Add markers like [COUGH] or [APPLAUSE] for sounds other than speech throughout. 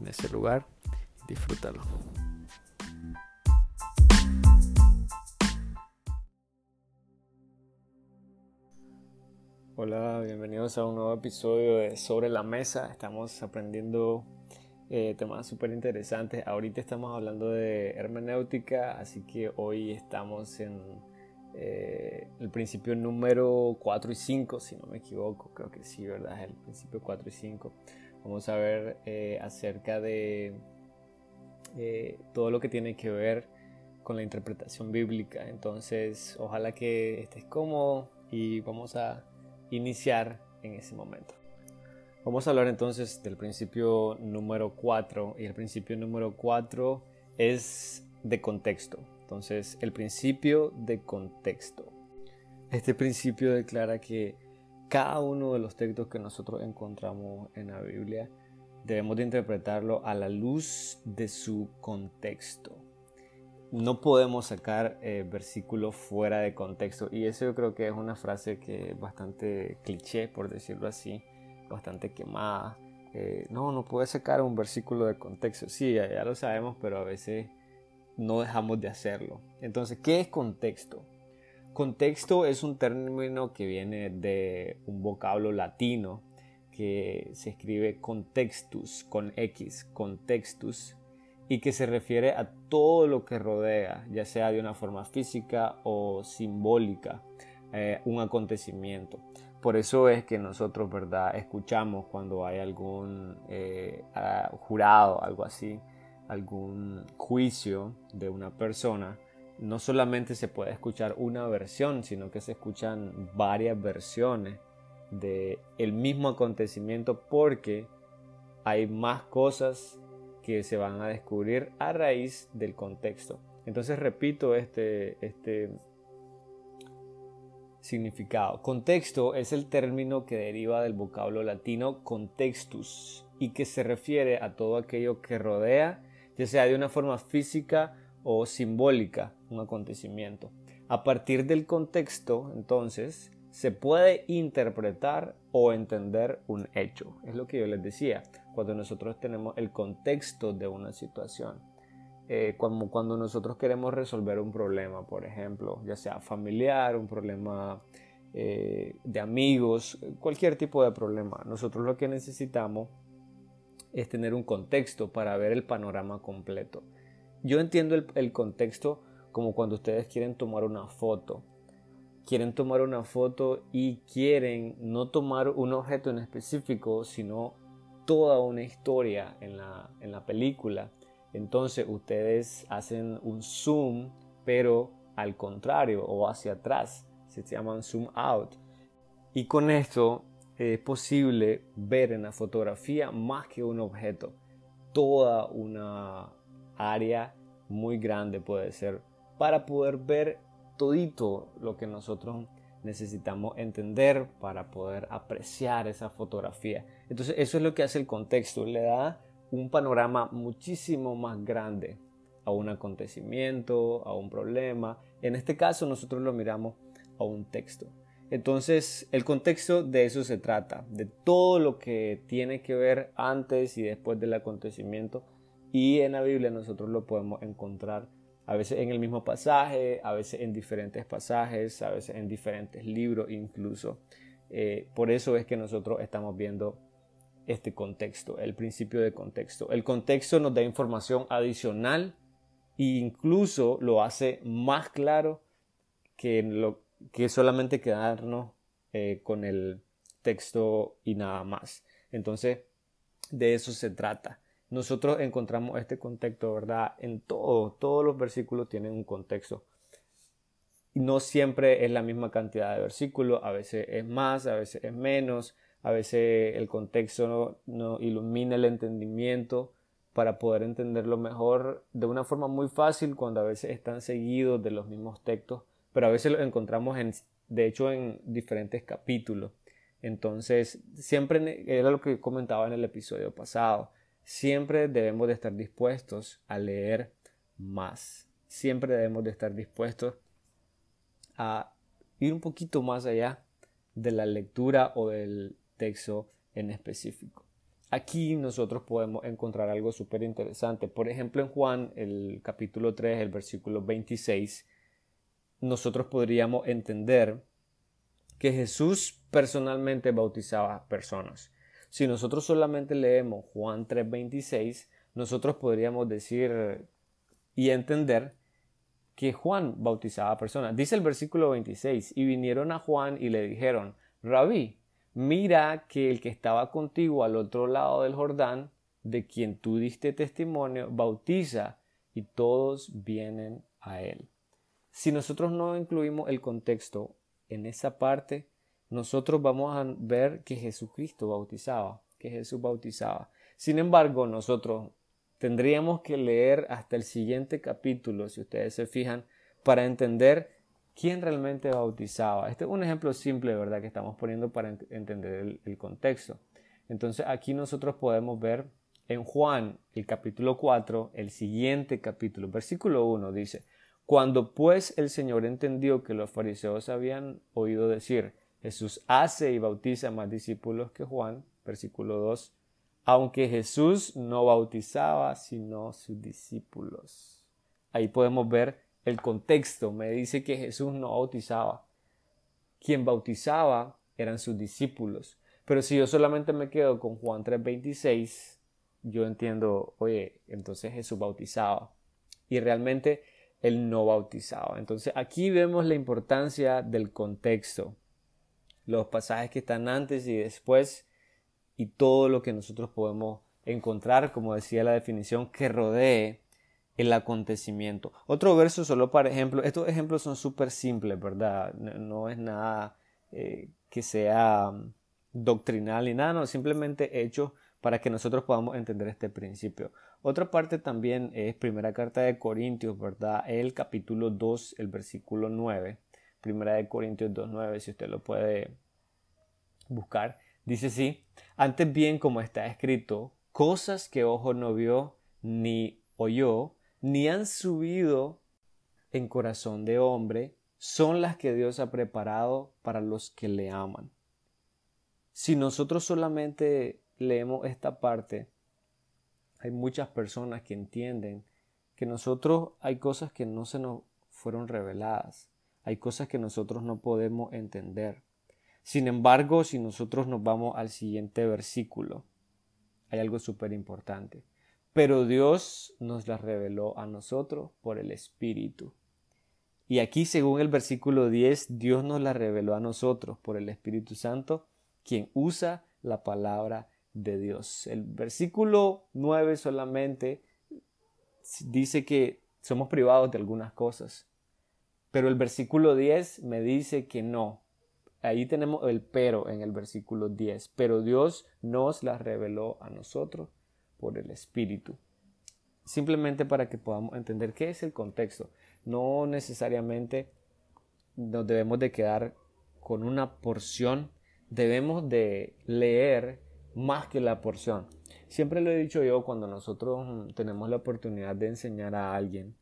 en ese lugar disfrútalo. Hola, bienvenidos a un nuevo episodio de Sobre la Mesa. Estamos aprendiendo eh, temas súper interesantes. Ahorita estamos hablando de hermenéutica, así que hoy estamos en eh, el principio número 4 y 5, si no me equivoco. Creo que sí, ¿verdad? El principio 4 y 5. Vamos a ver eh, acerca de eh, todo lo que tiene que ver con la interpretación bíblica. Entonces, ojalá que estés cómodo y vamos a iniciar en ese momento. Vamos a hablar entonces del principio número 4 y el principio número 4 es de contexto. Entonces, el principio de contexto. Este principio declara que cada uno de los textos que nosotros encontramos en la Biblia debemos de interpretarlo a la luz de su contexto. No podemos sacar eh, versículos fuera de contexto y eso yo creo que es una frase que es bastante cliché, por decirlo así, bastante quemada. Eh, no, no puedes sacar un versículo de contexto. Sí, ya lo sabemos, pero a veces no dejamos de hacerlo. Entonces, ¿qué es contexto? Contexto es un término que viene de un vocablo latino que se escribe contextus con X, contextus, y que se refiere a todo lo que rodea, ya sea de una forma física o simbólica, eh, un acontecimiento. Por eso es que nosotros, ¿verdad?, escuchamos cuando hay algún eh, jurado, algo así, algún juicio de una persona, no solamente se puede escuchar una versión, sino que se escuchan varias versiones de el mismo acontecimiento porque hay más cosas que se van a descubrir a raíz del contexto. Entonces repito este, este significado. Contexto es el término que deriva del vocablo latino contextus y que se refiere a todo aquello que rodea, ya sea de una forma física o simbólica un acontecimiento. A partir del contexto, entonces, se puede interpretar o entender un hecho. Es lo que yo les decía, cuando nosotros tenemos el contexto de una situación. Eh, cuando nosotros queremos resolver un problema, por ejemplo, ya sea familiar, un problema eh, de amigos, cualquier tipo de problema. Nosotros lo que necesitamos es tener un contexto para ver el panorama completo. Yo entiendo el, contexto como cuando ustedes quieren tomar una foto. Quieren tomar una foto y quieren no tomar un objeto en específico, sino toda una historia en la, en la película. Entonces ustedes hacen un zoom, pero al contrario o hacia atrás. Se llaman zoom out. Y con esto es posible ver en la fotografía más que un objeto, toda una área muy grande puede ser para poder ver todito lo que nosotros necesitamos entender para poder apreciar esa fotografía. Entonces eso es lo que hace el contexto, le da un panorama muchísimo más grande a un acontecimiento, a un problema. En este caso nosotros lo miramos a un texto. Entonces el contexto de eso se trata, de todo lo que tiene que ver antes y después del acontecimiento y en la Biblia nosotros lo podemos encontrar a veces en el mismo pasaje, a veces en diferentes pasajes, a veces en diferentes libros incluso. Eh, por eso es que nosotros estamos viendo este contexto, el principio de contexto. El contexto nos da información adicional e incluso lo hace más claro que, lo, que solamente quedarnos eh, con el texto y nada más. Entonces, de eso se trata nosotros encontramos este contexto, ¿verdad? En todo, todos los versículos tienen un contexto. No siempre es la misma cantidad de versículos, a veces es más, a veces es menos, a veces el contexto no, ilumina el entendimiento para poder entenderlo mejor de una forma muy fácil cuando a veces están seguidos de los mismos textos, pero a veces los encontramos en, de hecho en diferentes capítulos. Entonces, siempre era lo que comentaba en el episodio pasado, siempre debemos de estar dispuestos a leer más. Siempre debemos de estar dispuestos a ir un poquito más allá de la lectura o del texto en específico. Aquí nosotros podemos encontrar algo súper interesante. Por ejemplo, en Juan, el capítulo 3, el versículo 26, nosotros podríamos entender que Jesús personalmente bautizaba personas. Si nosotros solamente leemos Juan 3:26, nosotros podríamos decir y entender que Juan bautizaba personas. Dice el versículo 26, y vinieron a Juan y le dijeron, Rabí, mira que el que estaba contigo al otro lado del Jordán, de quien tú diste testimonio, bautiza y todos vienen a él. Si nosotros no incluimos el contexto en esa parte, nosotros vamos a ver que Jesucristo bautizaba, que Jesús bautizaba. Sin embargo, nosotros tendríamos que leer hasta el siguiente capítulo, si ustedes se fijan, para entender quién realmente bautizaba. Este es un ejemplo simple, ¿verdad?, que estamos poniendo para entender el, el contexto. Entonces aquí nosotros podemos ver en Juan, el capítulo 4, el siguiente capítulo, versículo 1 dice, cuando pues el Señor entendió que los fariseos habían oído decir, Jesús hace y bautiza más discípulos que Juan, versículo 2, aunque Jesús no bautizaba sino sus discípulos. Ahí podemos ver el contexto. Me dice que Jesús no bautizaba. Quien bautizaba eran sus discípulos. Pero si yo solamente me quedo con Juan 3:26, yo entiendo, oye, entonces Jesús bautizaba. Y realmente él no bautizaba. Entonces aquí vemos la importancia del contexto, los pasajes que están antes y después y todo lo que nosotros podemos encontrar, como decía la definición, que rodee el acontecimiento. Otro verso solo para ejemplo, estos ejemplos son súper simples, ¿verdad? No, es nada eh, que sea mm, doctrinal ni nada, no, simplemente hecho para que nosotros podamos entender este principio. Otra parte también es primera carta de Corintios, ¿verdad? El capítulo 2, el versículo 9. Primera de Corintios 2, 9, si usted lo puede buscar. Dice así, antes bien como está escrito, cosas que ojo no vio, ni oyó, ni han subido en corazón de hombre, son las que Dios ha preparado para los que le aman. Si nosotros solamente leemos esta parte, hay muchas personas que entienden que nosotros hay cosas que no se nos fueron reveladas, hay cosas que nosotros no podemos entender. Sin embargo, si nosotros nos vamos al siguiente versículo, hay algo súper importante. Pero Dios nos las reveló a nosotros por el Espíritu. Y aquí, según el versículo 10, Dios nos la reveló a nosotros por el Espíritu Santo, quien usa la palabra de Dios. El versículo 9 solamente dice que somos privados de algunas cosas, pero el versículo 10 me dice que no. Ahí tenemos el pero en el versículo 10, pero Dios nos la reveló a nosotros por el Espíritu. Simplemente para que podamos entender qué es el contexto. No necesariamente nos debemos de quedar con una porción, debemos de leer más que la porción. Siempre lo he dicho yo cuando nosotros tenemos la oportunidad de enseñar a alguien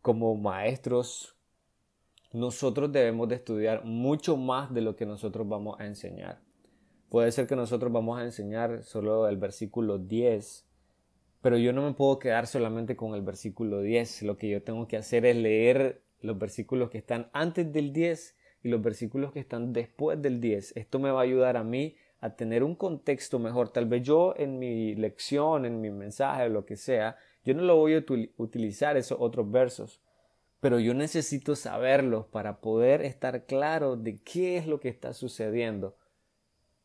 como maestros, nosotros debemos de estudiar mucho más de lo que nosotros vamos a enseñar. Puede ser que nosotros vamos a enseñar solo el versículo 10, pero yo no me puedo quedar solamente con el versículo 10. Lo que yo tengo que hacer es leer los versículos que están antes del 10 y los versículos que están después del 10. Esto me va a ayudar a mí a tener un contexto mejor. Tal vez yo en mi lección, en mi mensaje, lo que sea, yo no lo voy a utilizar esos otros versos, pero yo necesito saberlos para poder estar claro de qué es lo que está sucediendo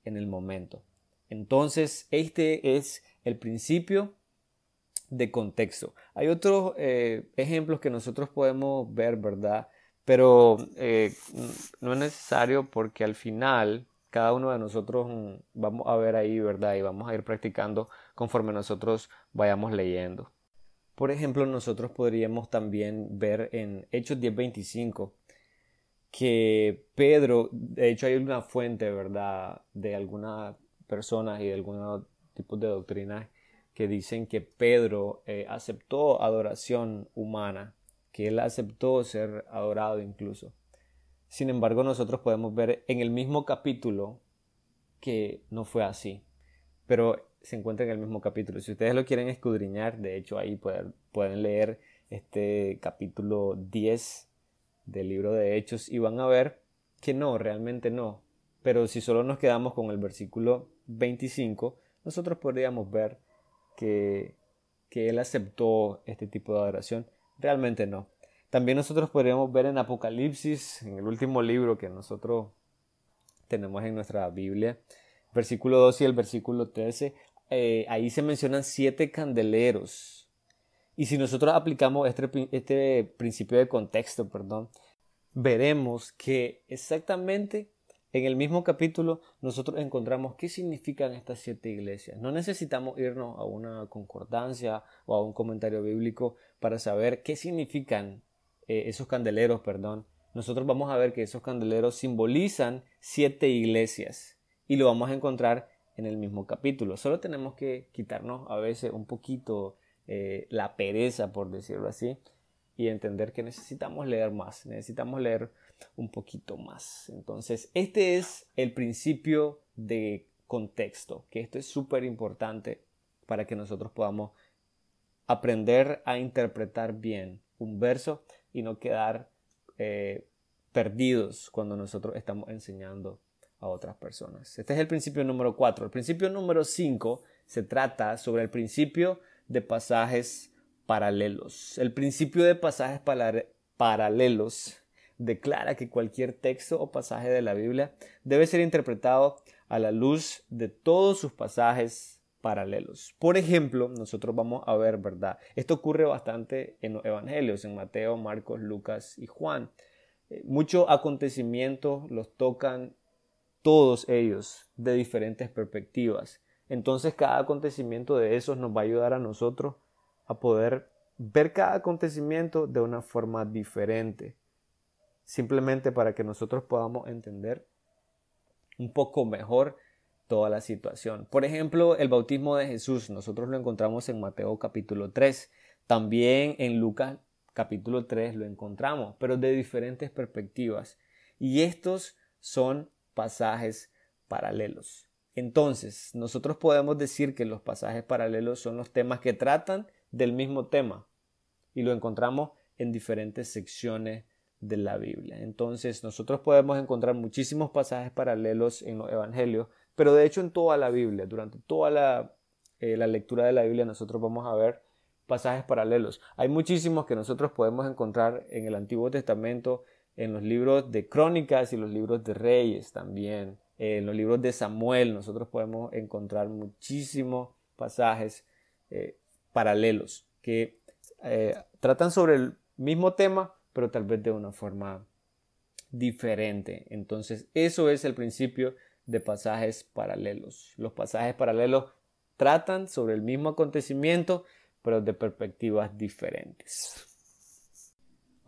en el momento. Entonces, este es el principio de contexto. Hay otros eh, ejemplos que nosotros podemos ver, ¿verdad? Pero eh, no es necesario porque al final cada uno de nosotros mm, vamos a ver ahí, ¿verdad? Y vamos a ir practicando conforme nosotros vayamos leyendo. Por ejemplo, nosotros podríamos también ver en Hechos 10:25 que Pedro, de hecho hay una fuente, ¿verdad?, de algunas personas y de algunos tipos de doctrinas que dicen que Pedro eh, aceptó adoración humana, que él aceptó ser adorado incluso. Sin embargo, nosotros podemos ver en el mismo capítulo que no fue así, pero se encuentra en el mismo capítulo. Si ustedes lo quieren escudriñar, de hecho ahí pueden, pueden leer este capítulo 10 del libro de Hechos y van a ver que no, realmente no. Pero si solo nos quedamos con el versículo 25, nosotros podríamos ver que, que él aceptó este tipo de adoración. Realmente no. También nosotros podríamos ver en Apocalipsis, en el último libro que nosotros tenemos en nuestra Biblia, versículo 2 y el versículo 13, eh, ahí se mencionan siete candeleros. Y si nosotros aplicamos este, este principio de contexto, perdón, veremos que exactamente en el mismo capítulo nosotros encontramos qué significan estas siete iglesias. No necesitamos irnos a una concordancia o a un comentario bíblico para saber qué significan eh, esos candeleros, perdón, nosotros vamos a ver que esos candeleros simbolizan siete iglesias y lo vamos a encontrar en el mismo capítulo. Solo tenemos que quitarnos a veces un poquito eh, la pereza, por decirlo así, y entender que necesitamos leer más, necesitamos leer un poquito más. Entonces, este es el principio de contexto, que esto es súper importante para que nosotros podamos aprender a interpretar bien un verso y no quedar eh, perdidos cuando nosotros estamos enseñando a otras personas. Este es el principio número 4. El principio número 5 se trata sobre el principio de pasajes paralelos. El principio de pasajes paralelos declara que cualquier texto o pasaje de la Biblia debe ser interpretado a la luz de todos sus pasajes paralelos. Por ejemplo, nosotros vamos a ver, ¿verdad? Esto ocurre bastante en los evangelios, en Mateo, Marcos, Lucas y Juan. Eh, muchos acontecimientos los tocan todos ellos de diferentes perspectivas. Entonces cada acontecimiento de esos nos va a ayudar a nosotros a poder ver cada acontecimiento de una forma diferente. Simplemente para que nosotros podamos entender un poco mejor toda la situación. Por ejemplo, el bautismo de Jesús, nosotros lo encontramos en Mateo capítulo 3, también en Lucas capítulo 3 lo encontramos, pero de diferentes perspectivas. Y estos son pasajes paralelos. Entonces, nosotros podemos decir que los pasajes paralelos son los temas que tratan del mismo tema y lo encontramos en diferentes secciones de la Biblia. Entonces, nosotros podemos encontrar muchísimos pasajes paralelos en los evangelios, pero de hecho en toda la Biblia, durante toda la, eh, la lectura de la Biblia, nosotros vamos a ver pasajes paralelos. Hay muchísimos que nosotros podemos encontrar en el Antiguo Testamento, en los libros de Crónicas y los libros de Reyes también. En los libros de Samuel nosotros podemos encontrar muchísimos pasajes eh, paralelos que eh, tratan sobre el mismo tema, pero tal vez de una forma diferente. Entonces, eso es el principio de pasajes paralelos. Los pasajes paralelos tratan sobre el mismo acontecimiento, pero de perspectivas diferentes.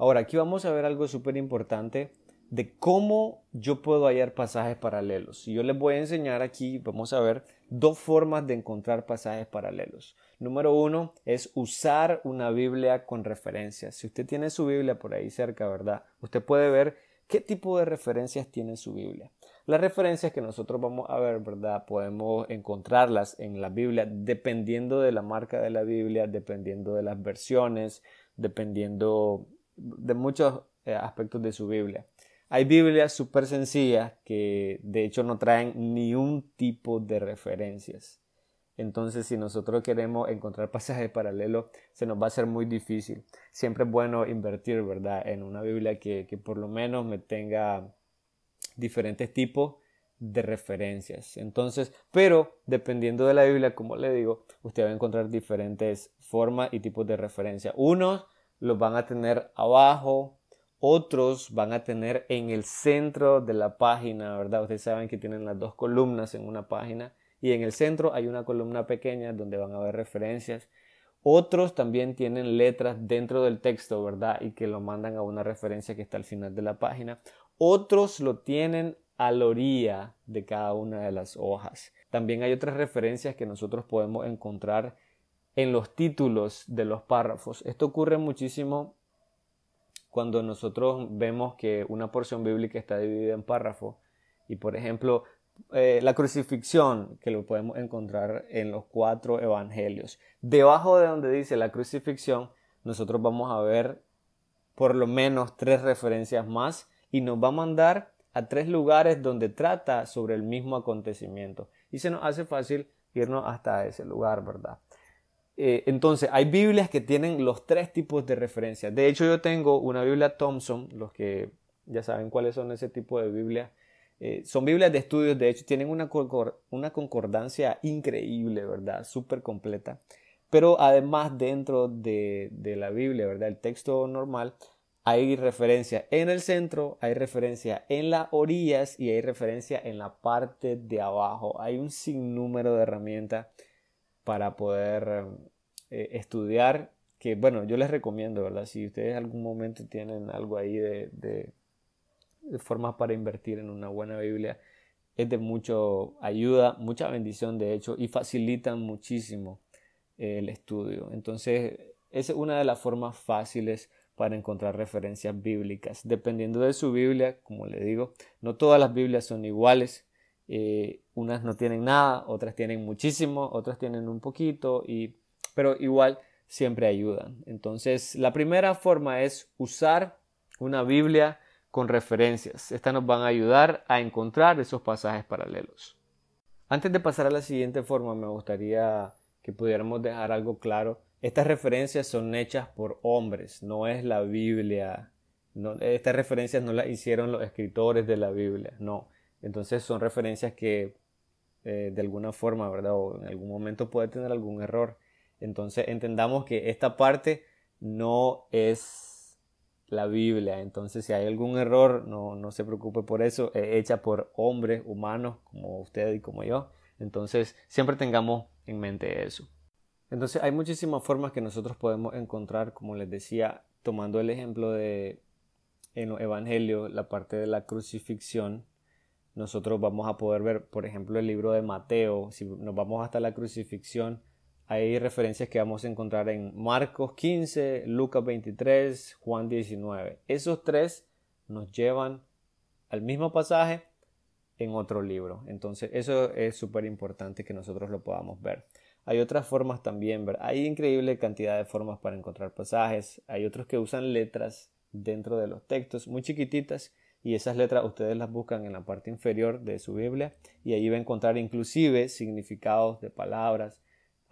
Ahora, aquí vamos a ver algo súper importante de cómo yo puedo hallar pasajes paralelos. Y yo les voy a enseñar aquí, vamos a ver dos formas de encontrar pasajes paralelos. Número uno es usar una Biblia con referencias. Si usted tiene su Biblia por ahí cerca, ¿verdad? Usted puede ver qué tipo de referencias tiene su Biblia. Las referencias que nosotros vamos a ver, ¿verdad? Podemos encontrarlas en la Biblia dependiendo de la marca de la Biblia, dependiendo de las versiones, dependiendo de muchos eh, aspectos de su Biblia. Hay Biblias súper sencillas que de hecho no traen ni un tipo de referencias. Entonces, si nosotros queremos encontrar [LAUGHS] pasajes paralelos, se nos va a hacer muy difícil. Siempre es bueno invertir, ¿verdad?, en una Biblia que, que por lo menos me tenga diferentes tipos de referencias. Entonces, pero dependiendo de la Biblia, como le digo, usted va a encontrar diferentes formas y tipos de referencia. Unos los van a tener abajo, Otros van a tener en el centro de la página, ¿verdad? Ustedes saben que tienen las dos columnas en una página y en el centro hay una columna pequeña donde van a ver referencias. Otros también tienen letras dentro del texto, ¿verdad? Y que lo mandan a una referencia que está al final de la página. Otros lo tienen a la orilla de cada una de las hojas. También hay otras referencias que nosotros podemos encontrar en los títulos de los párrafos. Esto ocurre muchísimo cuando nosotros vemos que una porción bíblica está dividida en párrafos y por ejemplo eh, la crucifixión que lo podemos encontrar en los cuatro evangelios. Debajo de donde dice la crucifixión nosotros vamos a ver por lo menos tres referencias más y nos va a mandar a tres lugares donde trata sobre el mismo acontecimiento y se nos hace fácil irnos hasta ese lugar, ¿verdad? Eh, entonces, hay Biblias que tienen los tres tipos de referencias. De hecho, yo tengo una Biblia Thompson, los que ya saben cuáles son ese tipo de Biblias. Eh, son Biblias de estudios, de hecho, tienen una, una concordancia increíble, ¿verdad? Súper completa. Pero además, dentro de, de la Biblia, ¿verdad? El texto normal, hay referencia en el centro, hay referencia en las orillas y hay referencia en la parte de abajo. Hay un sinnúmero de herramientas para poder eh, estudiar que bueno yo les recomiendo verdad si ustedes algún momento tienen algo ahí de, de, formas para invertir en una buena Biblia es de mucho ayuda mucha bendición de hecho y facilitan muchísimo el estudio entonces es una de las formas fáciles para encontrar referencias bíblicas. Dependiendo de su Biblia, como le digo, no todas las Biblias son iguales. Eh, unas no tienen nada, otras tienen muchísimo, otras tienen un poquito, y, pero igual siempre ayudan. Entonces, la primera forma es usar una Biblia con referencias. Estas nos van a ayudar a encontrar esos pasajes paralelos. Antes de pasar a la siguiente forma, me gustaría que pudiéramos dejar algo claro estas referencias son hechas por hombres, no es la Biblia. estas referencias no las hicieron los escritores de la Biblia, no. Entonces son referencias que eh, de alguna forma, ¿verdad? O en algún momento puede tener algún error. Entonces entendamos que esta parte no es la Biblia. Entonces si hay algún error, no, no se preocupe por eso. Es hecha por hombres humanos como usted y como yo. Entonces siempre tengamos en mente eso. Entonces hay muchísimas formas que nosotros podemos encontrar, como les decía, tomando el ejemplo de en Evangelio, la parte de la crucifixión, nosotros vamos a poder ver, por ejemplo, el libro de Mateo, si nos vamos hasta la crucifixión, hay referencias que vamos a encontrar en Marcos 15, Lucas 23, Juan 19. Esos tres nos llevan al mismo pasaje en otro libro. Entonces, eso es súper importante que nosotros lo podamos ver. Hay otras formas también, hay increíble cantidad de formas para encontrar pasajes. Hay otros que usan letras dentro de los textos muy chiquititas y esas letras ustedes las buscan en la parte inferior de su Biblia y ahí va a encontrar inclusive significados de palabras.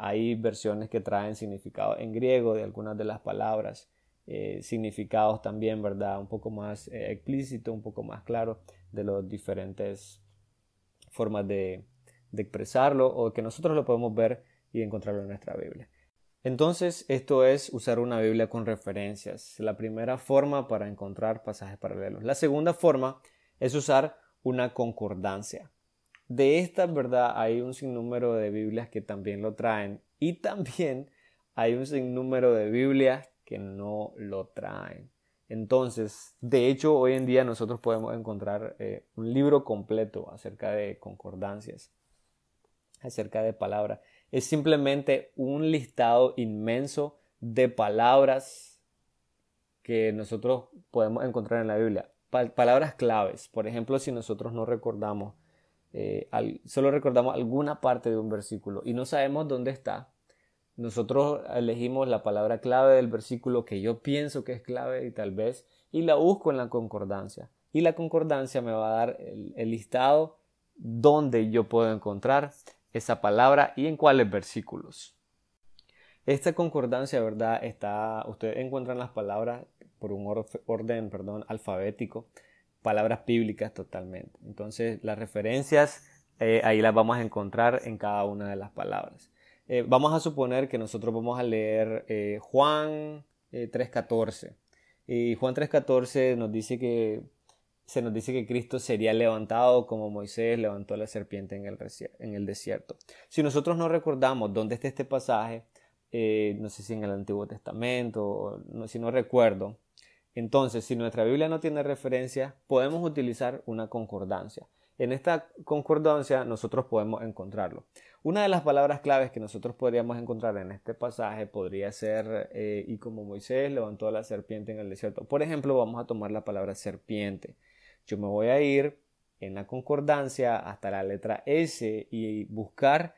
Hay versiones que traen significado en griego de algunas de las palabras, eh, significados también, ¿verdad? Un poco más eh, explícito, un poco más claro de las diferentes formas de, de expresarlo o que nosotros lo podemos ver y encontrarlo en nuestra Biblia. Entonces, esto es usar una Biblia con referencias. La primera forma para encontrar pasajes paralelos. La segunda forma es usar una concordancia. De esta verdad hay un sinnúmero de Biblias que también lo traen y también hay un sinnúmero de Biblias que no lo traen. Entonces, de hecho, hoy en día nosotros podemos encontrar eh, un libro completo acerca de concordancias, acerca de palabras es simplemente un listado inmenso de palabras que nosotros podemos encontrar en la Biblia. palabras claves. Por ejemplo, si nosotros no recordamos, eh, solo recordamos alguna parte de un versículo y no sabemos dónde está, nosotros elegimos la palabra clave del versículo que yo pienso que es clave y tal vez, y la busco en la concordancia. Y la concordancia me va a dar el, el listado donde yo puedo encontrar esa palabra y en cuáles versículos. Esta concordancia, ¿verdad? Está, ustedes encuentran las palabras por un orden, perdón, alfabético, palabras bíblicas totalmente. Entonces, las referencias eh, ahí las vamos a encontrar en cada una de las palabras. Eh, vamos a suponer que nosotros vamos a leer eh, Juan 3.14. Y Juan 3.14 nos dice que se nos dice que Cristo sería levantado como Moisés levantó la serpiente en el, desierto. Si nosotros no recordamos dónde está este pasaje, no sé si en el Antiguo Testamento, o si no recuerdo, entonces si nuestra Biblia no tiene referencia, podemos utilizar una concordancia. En esta concordancia nosotros podemos encontrarlo. Una de las palabras claves que nosotros podríamos encontrar en este pasaje podría ser eh, y como Moisés levantó a la serpiente en el desierto. Por ejemplo, vamos a tomar la palabra serpiente. Yo me voy a ir en la concordancia hasta la letra S y buscar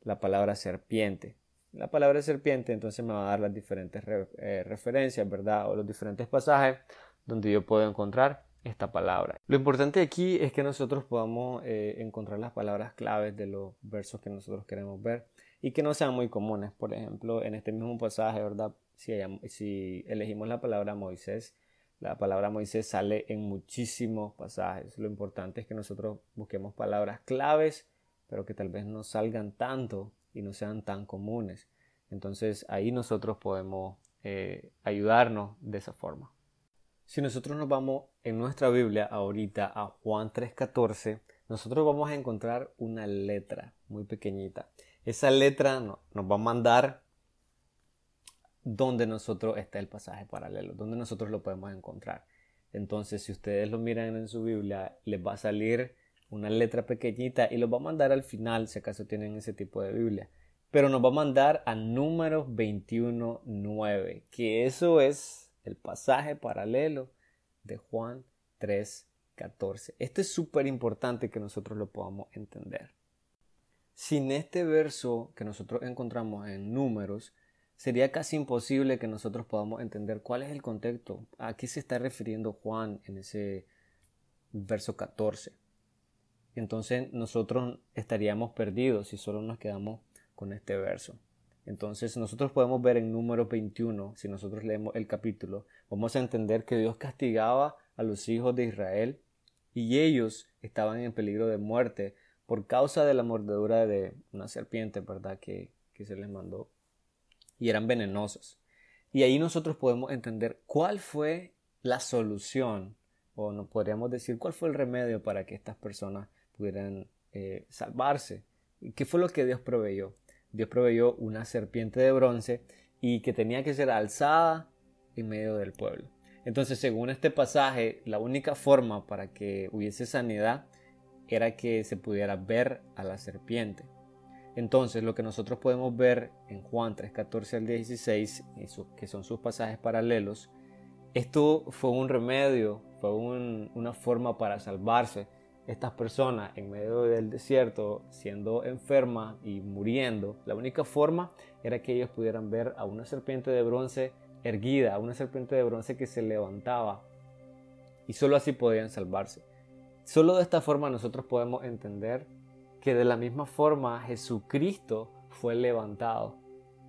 la palabra serpiente. La palabra serpiente entonces me va a dar las diferentes eh, referencias, ¿verdad? O los diferentes pasajes donde yo puedo encontrar esta palabra. Lo importante aquí es que nosotros podamos eh, encontrar las palabras claves de los versos que nosotros queremos ver y que no sean muy comunes. Por ejemplo, en este mismo pasaje, ¿verdad? Si, si elegimos la palabra Moisés, la palabra Moisés sale en muchísimos pasajes. Lo importante es que nosotros busquemos palabras claves, pero que tal vez no salgan tanto y no sean tan comunes. Entonces ahí nosotros podemos eh, ayudarnos de esa forma. Si nosotros nos vamos en nuestra Biblia ahorita a Juan 3.14, nosotros vamos a encontrar una letra muy pequeñita. Esa letra nos va a mandar donde nosotros está el pasaje paralelo, donde nosotros lo podemos encontrar. Entonces, si ustedes lo miran en su Biblia, les va a salir una letra pequeñita y lo va a mandar al final, si acaso tienen ese tipo de Biblia. Pero nos va a mandar a número 21.9, que eso es el pasaje paralelo de Juan 3:14. Esto es súper importante que nosotros lo podamos entender. Sin este verso que nosotros encontramos en números, sería casi imposible que nosotros podamos entender cuál es el contexto, a qué se está refiriendo Juan en ese verso 14. Entonces nosotros estaríamos perdidos si solo nos quedamos con este verso. Entonces nosotros podemos ver en número 21, si nosotros leemos el capítulo, vamos a entender que Dios castigaba a los hijos de Israel y ellos estaban en peligro de muerte por causa de la mordedura de una serpiente, ¿verdad? Que, que se les mandó. Y eran venenosos. Y ahí nosotros podemos entender cuál fue la solución, o no podríamos decir cuál fue el remedio para que estas personas pudieran eh, salvarse. ¿Qué fue lo que Dios proveyó? Dios proveyó una serpiente de bronce y que tenía que ser alzada en medio del pueblo. Entonces, según este pasaje, la única forma para que hubiese sanidad era que se pudiera ver a la serpiente. Entonces, lo que nosotros podemos ver en Juan 3:14 al 16, que son sus pasajes paralelos, esto fue un remedio, fue una forma para salvarse estas personas en medio del desierto siendo enfermas y muriendo, la única forma era que ellos pudieran ver a una serpiente de bronce erguida, a una serpiente de bronce que se levantaba y solo así podían salvarse. Solo de esta forma nosotros podemos entender que de la misma forma Jesucristo fue levantado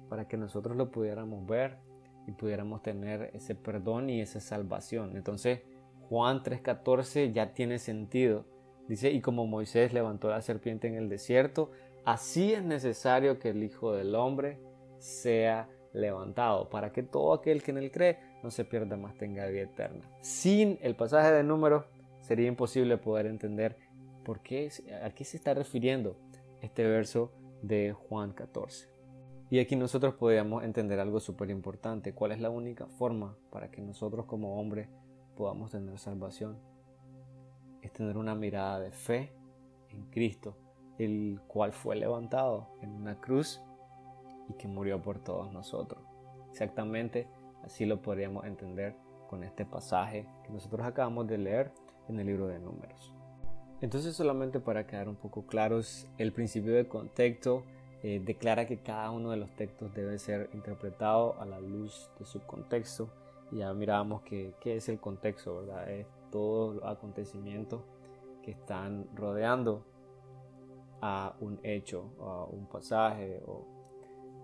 para que nosotros lo pudiéramos ver y pudiéramos tener ese perdón y esa salvación. Entonces Juan 3:14 ya tiene sentido Dice, y como Moisés levantó la serpiente en el desierto, así es necesario que el Hijo del Hombre sea levantado, para que todo aquel que en él cree no se pierda más, tenga vida eterna. Sin el pasaje de números sería imposible poder entender por qué, a qué se está refiriendo este verso de Juan 14. Y aquí nosotros podríamos entender algo súper importante, cuál es la única forma para que nosotros como hombres podamos tener salvación es tener una mirada de fe en Cristo, el cual fue levantado en una cruz y que murió por todos nosotros. Exactamente así lo podríamos entender con este pasaje que nosotros acabamos de leer en el libro de números. Entonces solamente para quedar un poco claros, el principio de contexto eh, declara que cada uno de los textos debe ser interpretado a la luz de su contexto. Ya mirábamos que, qué es el contexto, ¿verdad? Todos los acontecimientos que están rodeando a un hecho, a un pasaje o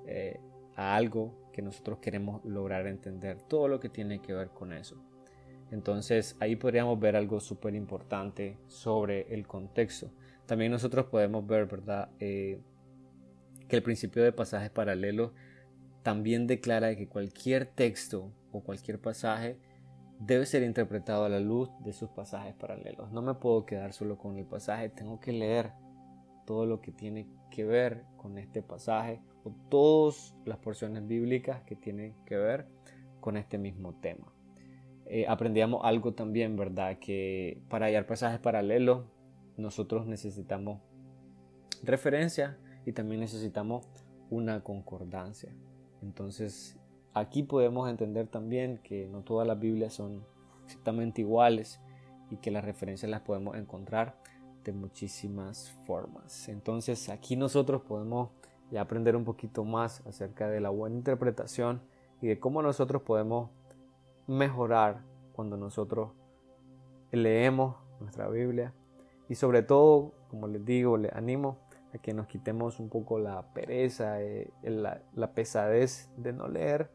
eh, a algo que nosotros queremos lograr entender, todo lo que tiene que ver con eso. Entonces ahí podríamos ver algo súper importante sobre el contexto. También nosotros podemos ver, ¿verdad? Eh, que el principio de pasajes paralelos también declara que cualquier texto o cualquier pasaje debe ser interpretado a la luz de sus pasajes paralelos. No me puedo quedar solo con el pasaje, tengo que leer todo lo que tiene que ver con este pasaje o todas las porciones bíblicas que tienen que ver con este mismo tema. Eh, aprendíamos algo también, ¿verdad? Que para hallar pasajes paralelos nosotros necesitamos referencia y también necesitamos una concordancia. Entonces aquí podemos entender también que no todas las Biblias son exactamente iguales y que las referencias las podemos encontrar de muchísimas formas. Entonces aquí nosotros podemos ya aprender un poquito más acerca de la buena interpretación y de cómo nosotros podemos mejorar cuando nosotros leemos nuestra Biblia y sobre todo, como les digo, les animo a que nos quitemos un poco la pereza, eh, la, la pesadez de no leer,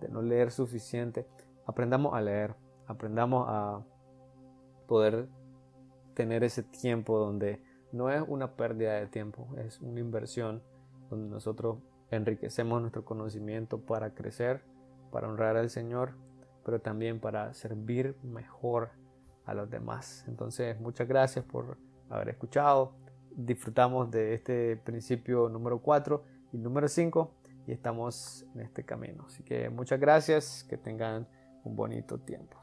de no leer suficiente. Aprendamos a leer, aprendamos a poder tener ese tiempo donde no es una pérdida de tiempo, es una inversión donde nosotros enriquecemos nuestro conocimiento para crecer, para honrar al Señor, pero también para servir mejor a los demás. Entonces, muchas gracias por haber escuchado. Disfrutamos de este principio número 4 y número 5 y estamos en este camino. Así que muchas gracias, que tengan un bonito tiempo.